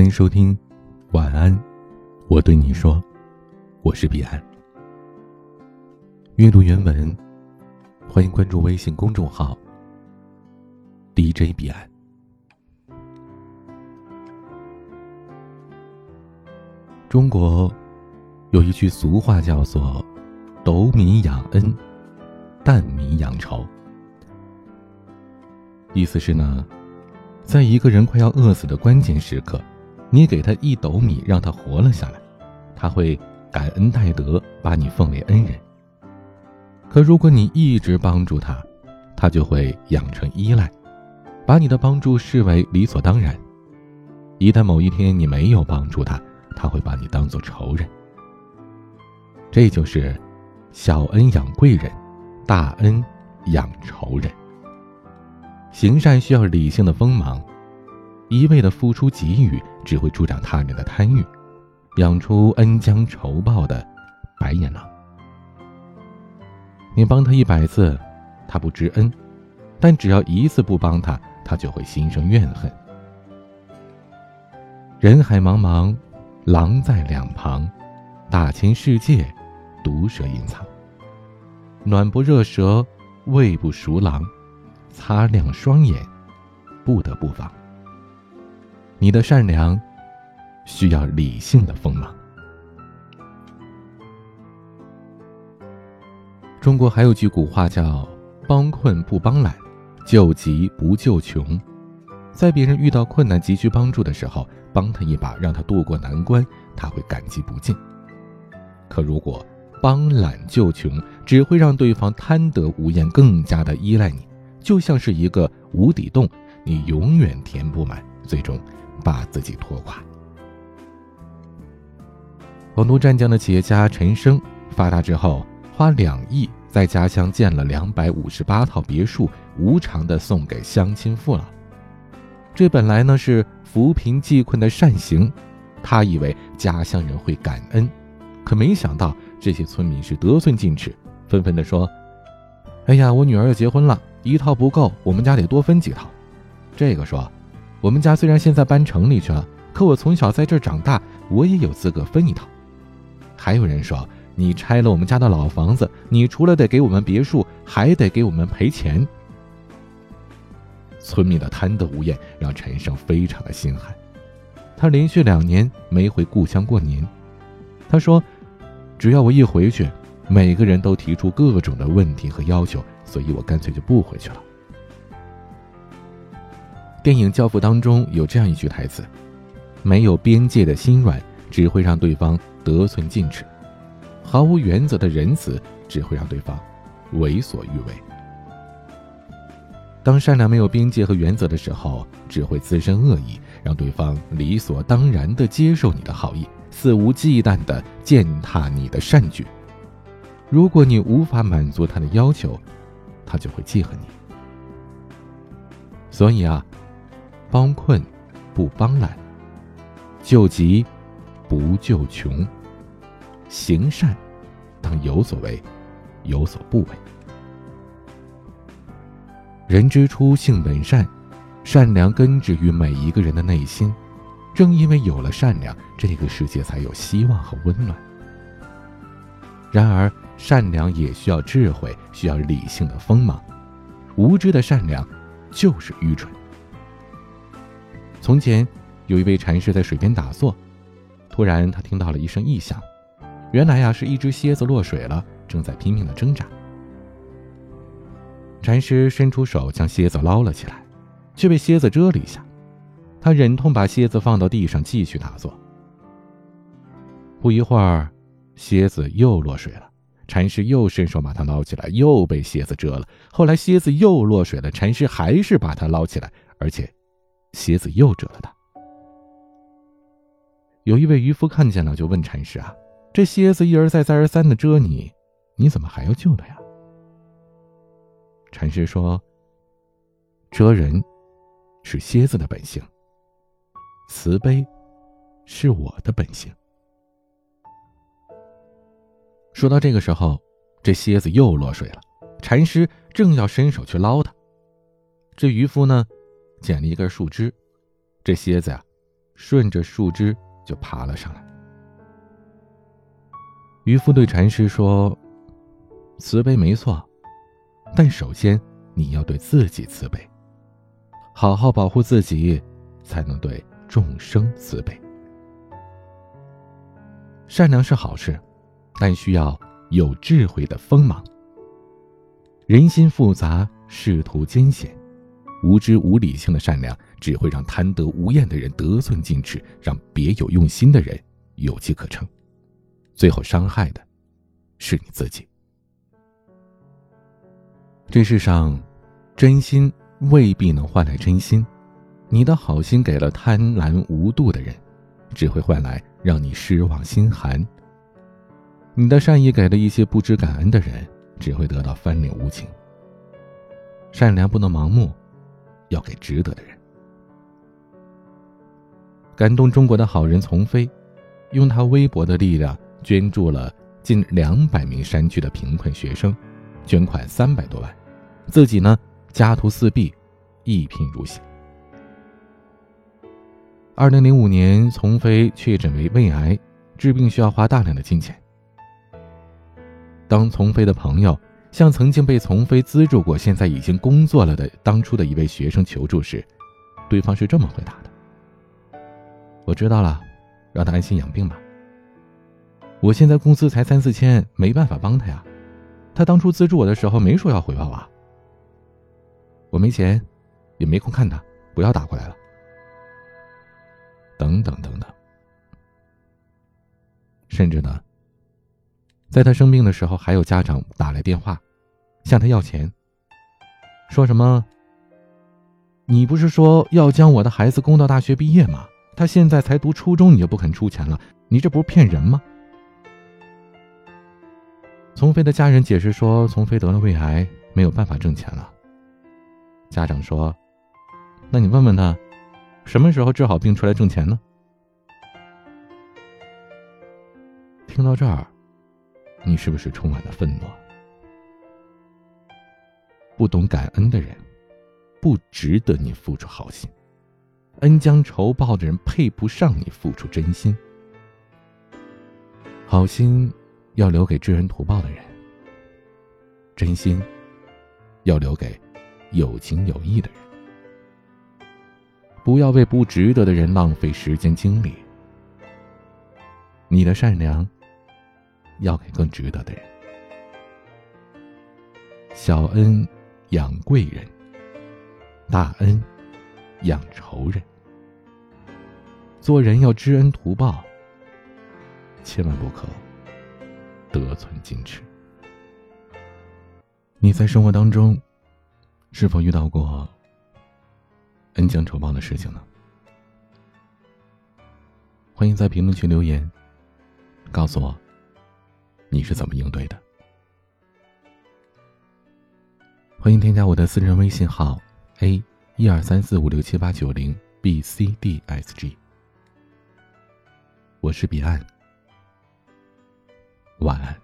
欢迎收听，晚安，我对你说，我是彼岸。阅读原文，欢迎关注微信公众号 DJ 彼岸。中国有一句俗话叫做“斗米养恩，担米养仇”，意思是呢，在一个人快要饿死的关键时刻，你给他一斗米，让他活了下来，他会感恩戴德，把你奉为恩人。可如果你一直帮助他，他就会养成依赖，把你的帮助视为理所当然。一旦某一天你没有帮助他，他会把你当做仇人，这就是小恩养贵人，大恩养仇人。行善需要理性的锋芒，一味的付出给予只会助长他人的贪欲，养出恩将仇报的白眼狼。你帮他一百次，他不知恩；但只要一次不帮他，他就会心生怨恨。人海茫茫。狼在两旁，大千世界，毒蛇隐藏。暖不热蛇，喂不熟狼，擦亮双眼，不得不防。你的善良，需要理性的锋芒。中国还有句古话叫“帮困不帮懒，救急不救穷”。在别人遇到困难急需帮助的时候，帮他一把，让他渡过难关，他会感激不尽。可如果帮懒救穷，只会让对方贪得无厌，更加的依赖你，就像是一个无底洞，你永远填不满，最终把自己拖垮。广东湛江的企业家陈生发达之后，花两亿在家乡建了两百五十八套别墅，无偿的送给乡亲父老。这本来呢是扶贫济困的善行，他以为家乡人会感恩，可没想到这些村民是得寸进尺，纷纷的说：“哎呀，我女儿要结婚了，一套不够，我们家得多分几套。”这个说：“我们家虽然现在搬城里去了，可我从小在这儿长大，我也有资格分一套。”还有人说：“你拆了我们家的老房子，你除了得给我们别墅，还得给我们赔钱。”村民的贪得无厌让陈胜非常的心寒，他连续两年没回故乡过年。他说：“只要我一回去，每个人都提出各种的问题和要求，所以我干脆就不回去了。”电影《教父》当中有这样一句台词：“没有边界的心软只会让对方得寸进尺，毫无原则的仁慈只会让对方为所欲为。”当善良没有边界和原则的时候，只会滋生恶意，让对方理所当然地接受你的好意，肆无忌惮地践踏你的善举。如果你无法满足他的要求，他就会记恨你。所以啊，帮困不帮懒，救急不救穷，行善当有所为，有所不为。人之初，性本善，善良根植于每一个人的内心。正因为有了善良，这个世界才有希望和温暖。然而，善良也需要智慧，需要理性的锋芒。无知的善良就是愚蠢。从前，有一位禅师在水边打坐，突然他听到了一声异响，原来呀是一只蝎子落水了，正在拼命的挣扎。禅师伸出手将蝎子捞了起来，却被蝎子蛰了一下。他忍痛把蝎子放到地上，继续打坐。不一会儿，蝎子又落水了。禅师又伸手把它捞起来，又被蝎子蛰了。后来蝎子又落水了，禅师还是把它捞起来，而且蝎子又蛰了他。有一位渔夫看见了，就问禅师啊：“这蝎子一而再、再而三的蛰你，你怎么还要救它呀？”禅师说：“蜇人是蝎子的本性，慈悲是我的本性。”说到这个时候，这蝎子又落水了。禅师正要伸手去捞它，这渔夫呢，捡了一根树枝，这蝎子呀，顺着树枝就爬了上来。渔夫对禅师说：“慈悲没错，但首先你要对自己慈悲，好好保护自己，才能对众生慈悲。善良是好事，但需要有智慧的锋芒。人心复杂，仕途艰险。”无知无理性的善良，只会让贪得无厌的人得寸进尺，让别有用心的人有机可乘，最后伤害的，是你自己。这世上，真心未必能换来真心，你的好心给了贪婪无度的人，只会换来让你失望心寒；你的善意给了一些不知感恩的人，只会得到翻脸无情。善良不能盲目。要给值得的人。感动中国的好人丛飞，用他微薄的力量捐助了近两百名山区的贫困学生，捐款三百多万，自己呢家徒四壁，一贫如洗。二零零五年，丛飞确诊为胃癌，治病需要花大量的金钱。当丛飞的朋友。向曾经被丛飞资助过、现在已经工作了的当初的一位学生求助时，对方是这么回答的：“我知道了，让他安心养病吧。我现在工资才三四千，没办法帮他呀。他当初资助我的时候没说要回报啊。我没钱，也没空看他，不要打过来了。等等等等，甚至呢。”在他生病的时候，还有家长打来电话，向他要钱，说什么：“你不是说要将我的孩子供到大学毕业吗？他现在才读初中，你就不肯出钱了？你这不是骗人吗？”丛飞的家人解释说：“丛飞得了胃癌，没有办法挣钱了。”家长说：“那你问问他，什么时候治好病出来挣钱呢？”听到这儿。你是不是充满了愤怒？不懂感恩的人，不值得你付出好心；恩将仇报的人，配不上你付出真心。好心要留给知恩图报的人，真心要留给有情有义的人。不要为不值得的人浪费时间精力。你的善良。要给更值得的人。小恩养贵人，大恩养仇人。做人要知恩图报，千万不可得寸进尺。你在生活当中是否遇到过恩将仇报的事情呢？欢迎在评论区留言，告诉我。你是怎么应对的？欢迎添加我的私人微信号：a 一二三四五六七八九零 b c d s g。我是彼岸，晚安。